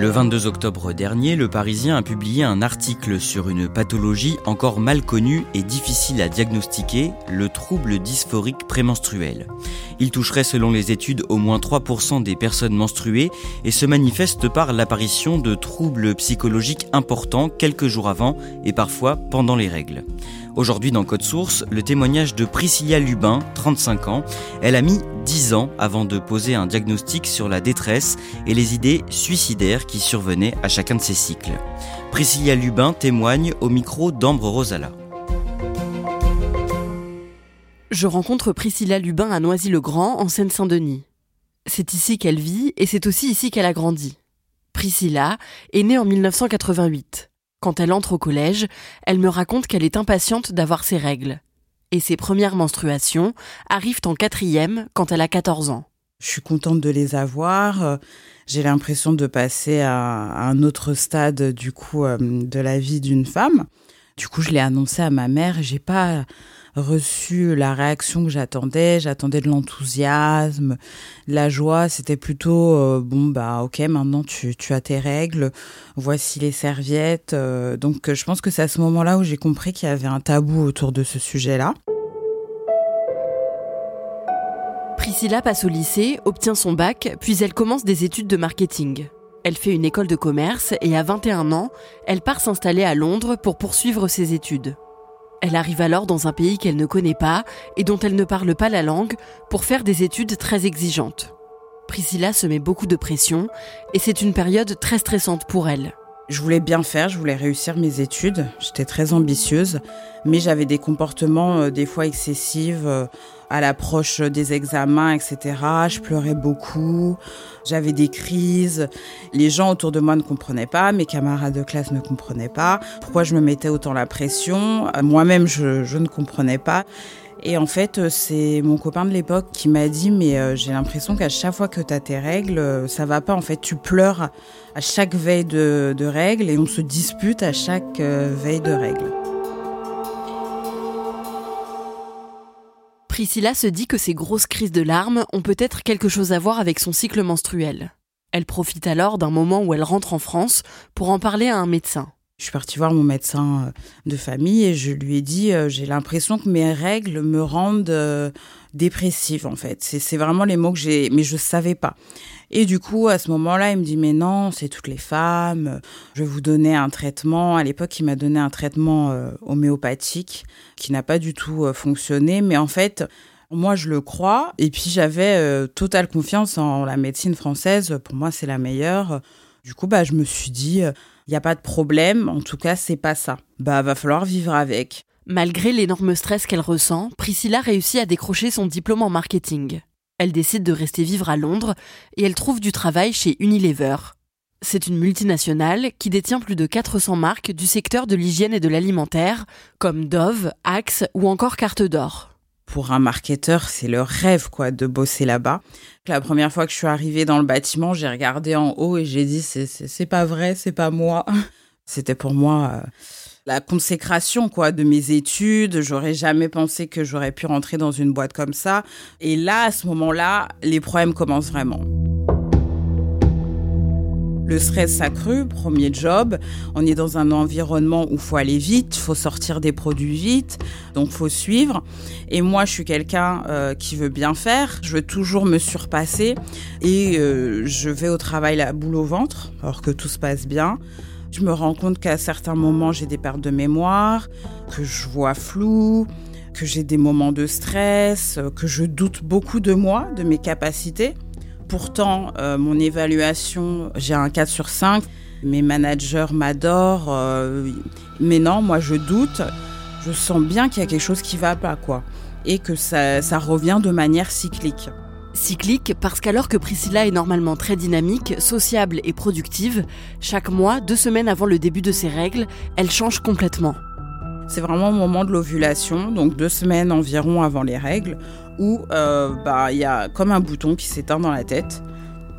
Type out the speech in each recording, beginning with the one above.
Le 22 octobre dernier, le Parisien a publié un article sur une pathologie encore mal connue et difficile à diagnostiquer, le trouble dysphorique prémenstruel. Il toucherait selon les études au moins 3% des personnes menstruées et se manifeste par l'apparition de troubles psychologiques importants quelques jours avant et parfois pendant les règles. Aujourd'hui dans Code Source, le témoignage de Priscilla Lubin, 35 ans. Elle a mis 10 ans avant de poser un diagnostic sur la détresse et les idées suicidaires qui survenaient à chacun de ses cycles. Priscilla Lubin témoigne au micro d'Ambre Rosala. Je rencontre Priscilla Lubin à Noisy-le-Grand, en Seine-Saint-Denis. C'est ici qu'elle vit et c'est aussi ici qu'elle a grandi. Priscilla est née en 1988. Quand elle entre au collège, elle me raconte qu'elle est impatiente d'avoir ses règles. Et ses premières menstruations arrivent en quatrième quand elle a 14 ans. Je suis contente de les avoir. J'ai l'impression de passer à un autre stade du coup euh, de la vie d'une femme. Du coup, je l'ai annoncé à ma mère. J'ai pas reçu la réaction que j'attendais. J'attendais de l'enthousiasme, de la joie. C'était plutôt euh, bon bah ok maintenant tu, tu as tes règles. Voici les serviettes. Euh, donc je pense que c'est à ce moment-là où j'ai compris qu'il y avait un tabou autour de ce sujet-là. Priscilla passe au lycée, obtient son bac, puis elle commence des études de marketing. Elle fait une école de commerce et à 21 ans, elle part s'installer à Londres pour poursuivre ses études. Elle arrive alors dans un pays qu'elle ne connaît pas et dont elle ne parle pas la langue pour faire des études très exigeantes. Priscilla se met beaucoup de pression et c'est une période très stressante pour elle. Je voulais bien faire, je voulais réussir mes études, j'étais très ambitieuse, mais j'avais des comportements euh, des fois excessifs euh, à l'approche des examens, etc. Je pleurais beaucoup, j'avais des crises, les gens autour de moi ne comprenaient pas, mes camarades de classe ne comprenaient pas, pourquoi je me mettais autant la pression, euh, moi-même je, je ne comprenais pas. Et en fait, euh, c'est mon copain de l'époque qui m'a dit mais euh, j'ai l'impression qu'à chaque fois que tu as tes règles, euh, ça va pas. En fait, tu pleures à chaque veille de, de règles et on se dispute à chaque veille de règles. Priscilla se dit que ces grosses crises de larmes ont peut-être quelque chose à voir avec son cycle menstruel. Elle profite alors d'un moment où elle rentre en France pour en parler à un médecin. Je suis partie voir mon médecin euh, de famille et je lui ai dit euh, j'ai l'impression que mes règles me rendent euh, dépressive en fait. C'est vraiment les mots que j'ai, mais je savais pas. Et du coup, à ce moment-là, il me dit mais non, c'est toutes les femmes. Je vais vous donner un traitement. À l'époque, il m'a donné un traitement homéopathique qui n'a pas du tout fonctionné, mais en fait. Moi, je le crois. Et puis, j'avais totale confiance en la médecine française. Pour moi, c'est la meilleure. Du coup, bah, je me suis dit, il n'y a pas de problème, en tout cas, c'est pas ça. Bah, va falloir vivre avec. Malgré l'énorme stress qu'elle ressent, Priscilla réussit à décrocher son diplôme en marketing. Elle décide de rester vivre à Londres et elle trouve du travail chez Unilever. C'est une multinationale qui détient plus de 400 marques du secteur de l'hygiène et de l'alimentaire, comme Dove, Axe ou encore Carte d'Or pour un marketeur, c'est le rêve quoi de bosser là-bas. La première fois que je suis arrivée dans le bâtiment, j'ai regardé en haut et j'ai dit c'est c'est pas vrai, c'est pas moi. C'était pour moi euh, la consécration quoi de mes études. J'aurais jamais pensé que j'aurais pu rentrer dans une boîte comme ça. Et là, à ce moment-là, les problèmes commencent vraiment. Le stress s'accrut, premier job. On est dans un environnement où faut aller vite, faut sortir des produits vite, donc faut suivre. Et moi, je suis quelqu'un euh, qui veut bien faire. Je veux toujours me surpasser et euh, je vais au travail la boule au ventre, alors que tout se passe bien. Je me rends compte qu'à certains moments, j'ai des pertes de mémoire, que je vois flou, que j'ai des moments de stress, que je doute beaucoup de moi, de mes capacités. Pourtant, euh, mon évaluation, j'ai un 4 sur 5. Mes managers m'adorent. Euh, mais non, moi, je doute. Je sens bien qu'il y a quelque chose qui va pas, quoi. Et que ça, ça revient de manière cyclique. Cyclique parce qu'alors que Priscilla est normalement très dynamique, sociable et productive, chaque mois, deux semaines avant le début de ses règles, elle change complètement. C'est vraiment au moment de l'ovulation, donc deux semaines environ avant les règles, où euh, bah, il y a comme un bouton qui s'éteint dans la tête.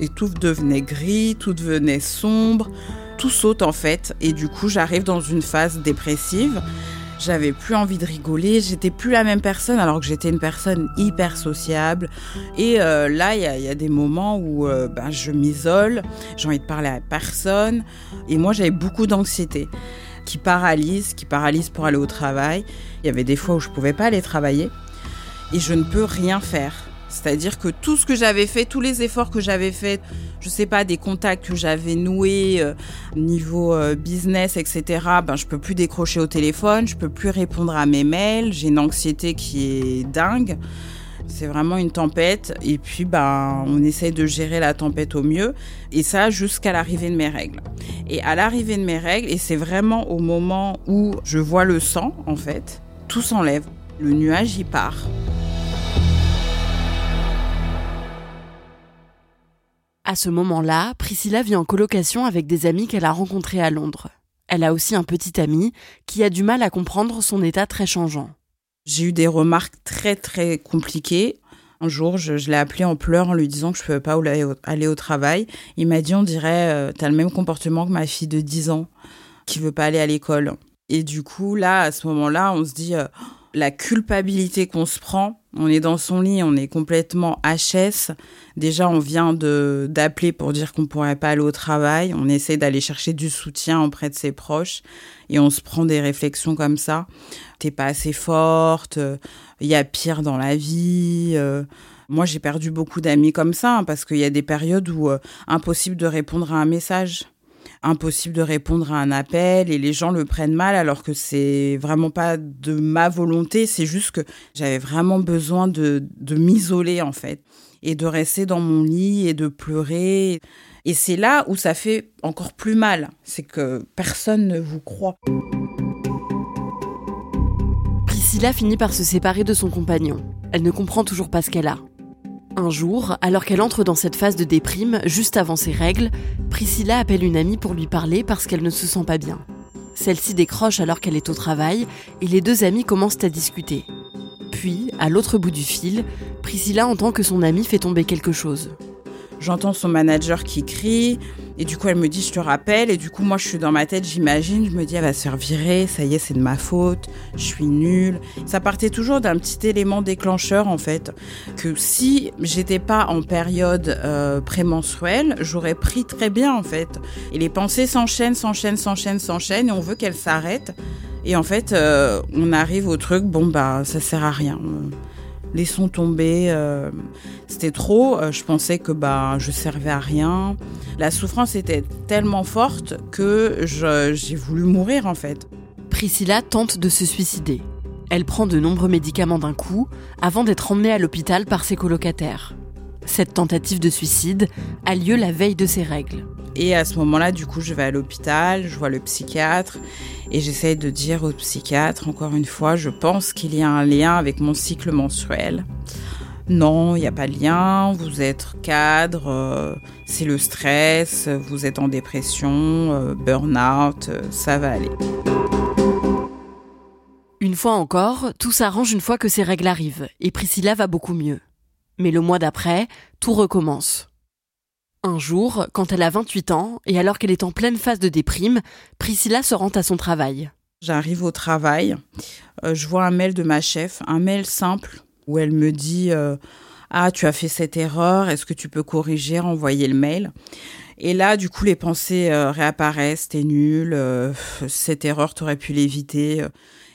Et tout devenait gris, tout devenait sombre, tout saute en fait. Et du coup, j'arrive dans une phase dépressive. J'avais plus envie de rigoler, j'étais plus la même personne alors que j'étais une personne hyper sociable. Et euh, là, il y, a des moments où ben, je m'isole, j'ai envie de parler à personne. Et moi, j'avais beaucoup d'anxiété qui paralyse, qui paralyse pour aller au travail. Il y avait des fois où je pouvais pas aller travailler et je ne peux rien faire. C'est-à-dire que tout ce que j'avais fait, tous les efforts que j'avais faits, je sais pas, des contacts que j'avais noués euh, niveau euh, business, etc. Ben je peux plus décrocher au téléphone, je peux plus répondre à mes mails, j'ai une anxiété qui est dingue. C'est vraiment une tempête et puis ben on essaye de gérer la tempête au mieux et ça jusqu'à l'arrivée de mes règles. Et à l'arrivée de mes règles et c'est vraiment au moment où je vois le sang en fait, tout s'enlève, le nuage y part. À ce moment-là, Priscilla vit en colocation avec des amis qu'elle a rencontrés à Londres. Elle a aussi un petit ami qui a du mal à comprendre son état très changeant. J'ai eu des remarques très très compliquées. Un jour, je, l'ai appelé en pleurs en lui disant que je ne pouvais pas aller au, travail. Il m'a dit, on dirait, euh, tu as le même comportement que ma fille de 10 ans qui veut pas aller à l'école. Et du coup, là, à ce moment-là, on se dit, euh, la culpabilité qu'on se prend. On est dans son lit, on est complètement HS. Déjà, on vient de d'appeler pour dire qu'on pourrait pas aller au travail. On essaie d'aller chercher du soutien auprès de ses proches et on se prend des réflexions comme ça. T'es pas assez forte. Il y a pire dans la vie. Euh. Moi, j'ai perdu beaucoup d'amis comme ça hein, parce qu'il y a des périodes où euh, impossible de répondre à un message impossible de répondre à un appel et les gens le prennent mal alors que c'est vraiment pas de ma volonté, c'est juste que j'avais vraiment besoin de, de m'isoler en fait et de rester dans mon lit et de pleurer. Et c'est là où ça fait encore plus mal, c'est que personne ne vous croit. Priscilla finit par se séparer de son compagnon. Elle ne comprend toujours pas ce qu'elle a. Un jour, alors qu'elle entre dans cette phase de déprime, juste avant ses règles, Priscilla appelle une amie pour lui parler parce qu'elle ne se sent pas bien. Celle-ci décroche alors qu'elle est au travail et les deux amies commencent à discuter. Puis, à l'autre bout du fil, Priscilla entend que son amie fait tomber quelque chose. J'entends son manager qui crie, et du coup, elle me dit, je te rappelle. Et du coup, moi, je suis dans ma tête, j'imagine, je me dis, elle va se faire virer, ça y est, c'est de ma faute, je suis nulle. Ça partait toujours d'un petit élément déclencheur, en fait, que si j'étais pas en période euh, prémenstruelle, j'aurais pris très bien, en fait. Et les pensées s'enchaînent, s'enchaînent, s'enchaînent, s'enchaînent, et on veut qu'elles s'arrêtent. Et en fait, euh, on arrive au truc, bon, bah, ça sert à rien laissons tomber. Euh, c'était trop. Euh, je pensais que bah je servais à rien. La souffrance était tellement forte que j'ai voulu mourir en fait. Priscilla tente de se suicider. Elle prend de nombreux médicaments d'un coup avant d'être emmenée à l'hôpital par ses colocataires. Cette tentative de suicide a lieu la veille de ses règles. Et à ce moment-là, du coup, je vais à l'hôpital, je vois le psychiatre et j'essaye de dire au psychiatre, encore une fois, je pense qu'il y a un lien avec mon cycle menstruel. Non, il n'y a pas de lien, vous êtes cadre, euh, c'est le stress, vous êtes en dépression, euh, burn-out, euh, ça va aller. Une fois encore, tout s'arrange une fois que ces règles arrivent, et Priscilla va beaucoup mieux. Mais le mois d'après, tout recommence. Un jour, quand elle a 28 ans, et alors qu'elle est en pleine phase de déprime, Priscilla se rend à son travail. J'arrive au travail, euh, je vois un mail de ma chef, un mail simple, où elle me dit euh, Ah, tu as fait cette erreur, est-ce que tu peux corriger, envoyer le mail? Et là, du coup, les pensées euh, réapparaissent, t'es nul, cette erreur, t'aurais pu l'éviter.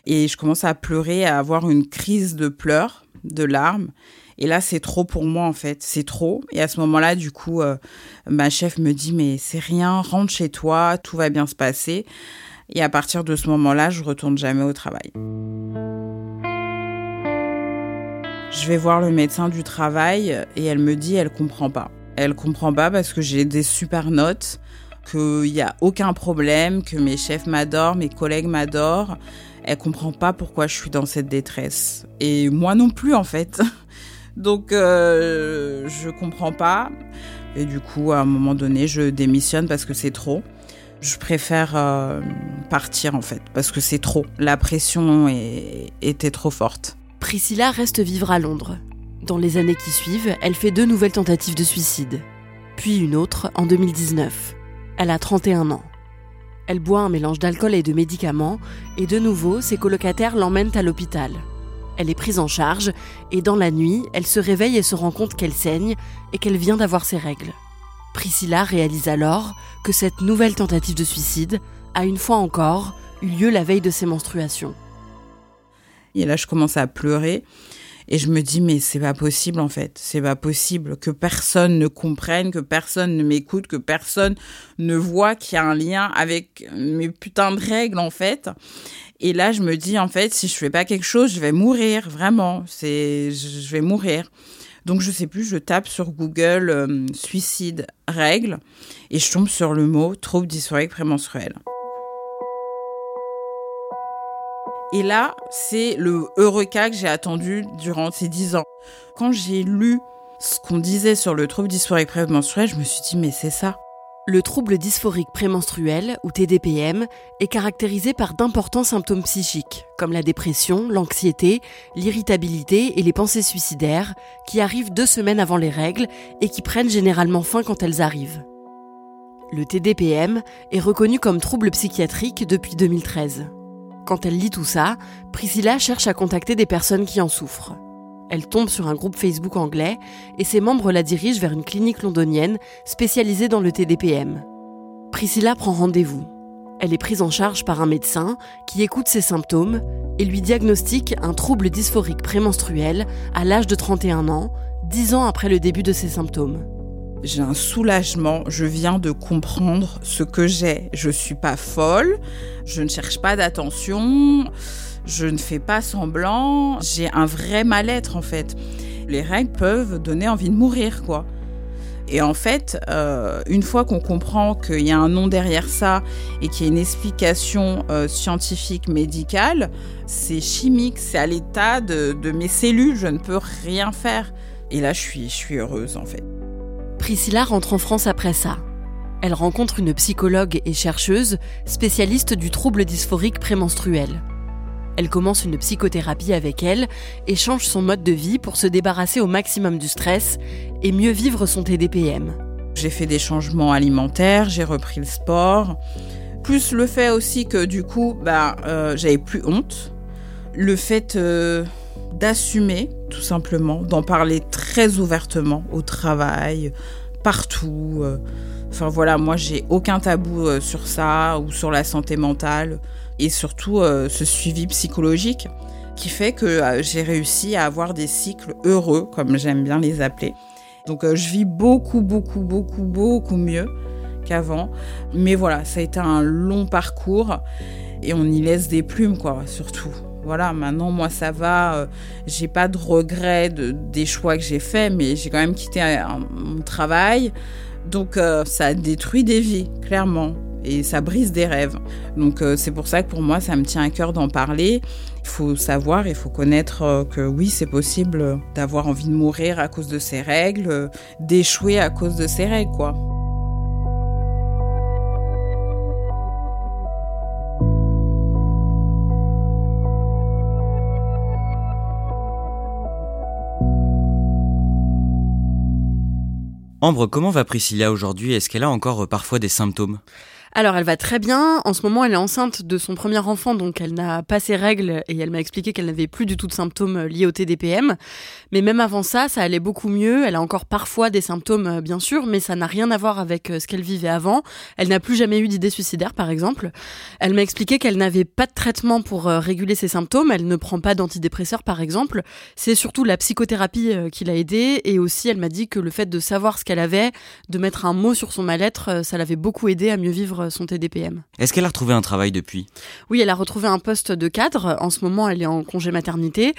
Et je commence à pleurer, à avoir une crise de pleurs, de larmes. Et là, c'est trop pour moi, en fait. C'est trop. Et à ce moment-là, du coup, euh, ma chef me dit, mais c'est rien, rentre chez toi, tout va bien se passer. Et à partir de ce moment-là, je retourne jamais au travail. Je vais voir le médecin du travail et elle me dit, elle comprend pas. Elle comprend pas parce que j'ai des super notes, qu'il n'y a aucun problème, que mes chefs m'adorent, mes collègues m'adorent. Elle comprend pas pourquoi je suis dans cette détresse. Et moi non plus, en fait. Donc, euh, je comprends pas. Et du coup, à un moment donné, je démissionne parce que c'est trop. Je préfère euh, partir, en fait, parce que c'est trop. La pression était trop forte. Priscilla reste vivre à Londres. Dans les années qui suivent, elle fait deux nouvelles tentatives de suicide, puis une autre en 2019. Elle a 31 ans. Elle boit un mélange d'alcool et de médicaments, et de nouveau, ses colocataires l'emmènent à l'hôpital. Elle est prise en charge, et dans la nuit, elle se réveille et se rend compte qu'elle saigne et qu'elle vient d'avoir ses règles. Priscilla réalise alors que cette nouvelle tentative de suicide a une fois encore eu lieu la veille de ses menstruations. Et là, je commence à pleurer. Et je me dis, mais c'est pas possible en fait. C'est pas possible que personne ne comprenne, que personne ne m'écoute, que personne ne voit qu'il y a un lien avec mes putains de règles en fait. Et là, je me dis, en fait, si je fais pas quelque chose, je vais mourir, vraiment. C'est, je vais mourir. Donc, je sais plus, je tape sur Google euh, suicide règles et je tombe sur le mot trouble dysphorique prémenstruel. Et là, c'est le heureux cas que j'ai attendu durant ces dix ans. Quand j'ai lu ce qu'on disait sur le trouble dysphorique prémenstruel, je me suis dit, mais c'est ça. Le trouble dysphorique prémenstruel, ou TDPM, est caractérisé par d'importants symptômes psychiques, comme la dépression, l'anxiété, l'irritabilité et les pensées suicidaires, qui arrivent deux semaines avant les règles et qui prennent généralement fin quand elles arrivent. Le TDPM est reconnu comme trouble psychiatrique depuis 2013. Quand elle lit tout ça, Priscilla cherche à contacter des personnes qui en souffrent. Elle tombe sur un groupe Facebook anglais et ses membres la dirigent vers une clinique londonienne spécialisée dans le TDPM. Priscilla prend rendez-vous. Elle est prise en charge par un médecin qui écoute ses symptômes et lui diagnostique un trouble dysphorique prémenstruel à l'âge de 31 ans, 10 ans après le début de ses symptômes j'ai un soulagement, je viens de comprendre ce que j'ai. Je suis pas folle, je ne cherche pas d'attention, je ne fais pas semblant, j'ai un vrai mal-être en fait. Les règles peuvent donner envie de mourir quoi. Et en fait, euh, une fois qu'on comprend qu'il y a un nom derrière ça et qu'il y a une explication euh, scientifique, médicale, c'est chimique, c'est à l'état de, mes cellules, je ne peux rien faire. Et là, je suis heureuse en fait. Priscilla rentre en France après ça. Elle rencontre une psychologue et chercheuse spécialiste du trouble dysphorique prémenstruel. Elle commence une psychothérapie avec elle et change son mode de vie pour se débarrasser au maximum du stress et mieux vivre son TDPM. J'ai fait des changements alimentaires, j'ai repris le sport, plus le fait aussi que du coup, bah, euh, j'avais plus honte. Le fait euh, d'assumer, tout simplement, d'en parler très ouvertement au travail, partout. Euh. Enfin voilà, moi j'ai aucun tabou euh, sur ça ou sur la santé mentale et surtout euh, ce suivi psychologique qui fait que j'ai réussi à avoir des cycles heureux, comme j'aime bien les appeler. Donc je vis beaucoup, beaucoup, beaucoup, beaucoup mieux qu'avant. Mais voilà, ça a été un long parcours et on y laisse des plumes, quoi, surtout. Voilà, maintenant, moi, ça va. Euh, j'ai pas de regrets de, des choix que j'ai faits, mais j'ai quand même quitté mon travail. Donc, euh, ça détruit des vies, clairement. Et ça brise des rêves. Donc, euh, c'est pour ça que pour moi, ça me tient à cœur d'en parler. Il faut savoir, il faut connaître que oui, c'est possible d'avoir envie de mourir à cause de ces règles, d'échouer à cause de ces règles, quoi. Ambre, comment va Priscilla aujourd'hui? Est-ce qu'elle a encore euh, parfois des symptômes? Alors, elle va très bien. En ce moment, elle est enceinte de son premier enfant, donc elle n'a pas ses règles et elle m'a expliqué qu'elle n'avait plus du tout de symptômes euh, liés au TDPM. Mais même avant ça, ça allait beaucoup mieux. Elle a encore parfois des symptômes, euh, bien sûr, mais ça n'a rien à voir avec euh, ce qu'elle vivait avant. Elle n'a plus jamais eu d'idées suicidaires, par exemple. Elle m'a expliqué qu'elle n'avait pas de traitement pour réguler ses symptômes. Elle ne prend pas d'antidépresseurs, par exemple. C'est surtout la psychothérapie qui l'a aidée. Et aussi, elle m'a dit que le fait de savoir ce qu'elle avait, de mettre un mot sur son mal-être, ça l'avait beaucoup aidé à mieux vivre son TDPM. Est-ce qu'elle a retrouvé un travail depuis? Oui, elle a retrouvé un poste de cadre. En ce moment, elle est en congé maternité.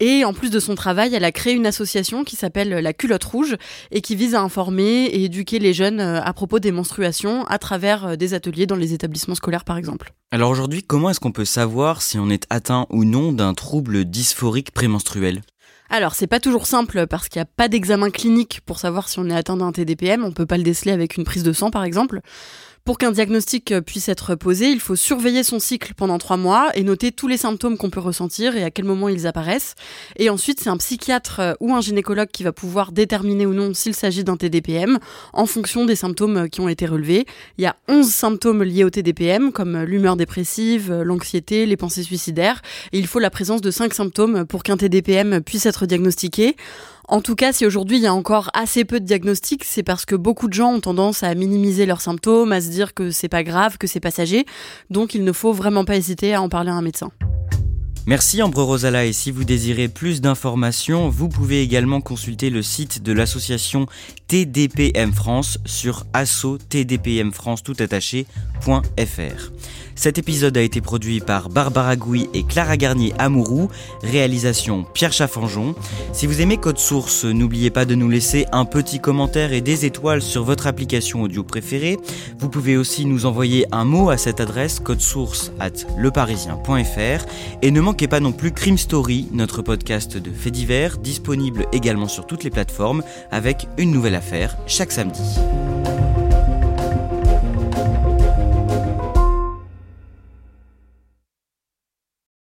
Et en plus de son travail, elle a créé une association qui s'appelle La Culotte Rouge et qui vise à informer et éduquer les jeunes euh, à propos des menstruations à travers euh, des ateliers dans les établissements scolaires, par exemple. Alors aujourd'hui, comment est-ce qu'on peut savoir si on est atteint ou non d'un trouble dysphorique prémenstruel? Alors, c'est pas toujours simple parce qu'il n'y a pas d'examen clinique pour savoir si on est atteint d'un TDPM. On peut pas le déceler avec une prise de sang, par exemple. Pour qu'un diagnostic euh, puisse être posé, il faut surveiller son cycle pendant trois mois et noter tous les symptômes qu'on peut ressentir et à quel moment ils apparaissent. Et ensuite, c'est un psychiatre euh, ou un gynécologue qui va pouvoir déterminer ou non s'il s'agit d'un TDPM en fonction des symptômes euh, qui ont été relevés. Il y a 11 symptômes liés au TDPM comme l'humeur dépressive, l'anxiété, les pensées suicidaires. Il faut la présence de 5 symptômes pour qu'un TDPM puisse être diagnostiqué. En tout cas, si aujourd'hui il y a encore assez peu de diagnostics, c'est parce que beaucoup de gens ont tendance à minimiser leurs symptômes, à se dire que c'est pas grave, que c'est passager. Donc il ne faut vraiment pas hésiter à en parler à un médecin. Merci Ambre Rosala et si vous désirez plus d'informations, vous pouvez également consulter le site de l'association TDPM France sur asso tdpmfrance tout cet épisode a été produit par Barbara Gouy et Clara Garnier Amourou, réalisation Pierre Chaffanjon. Si vous aimez Code Source, n'oubliez pas de nous laisser un petit commentaire et des étoiles sur votre application audio préférée. Vous pouvez aussi nous envoyer un mot à cette adresse codesource at leparisien.fr et ne manquez pas non plus Crime Story, notre podcast de faits divers, disponible également sur toutes les plateformes avec une nouvelle affaire chaque samedi.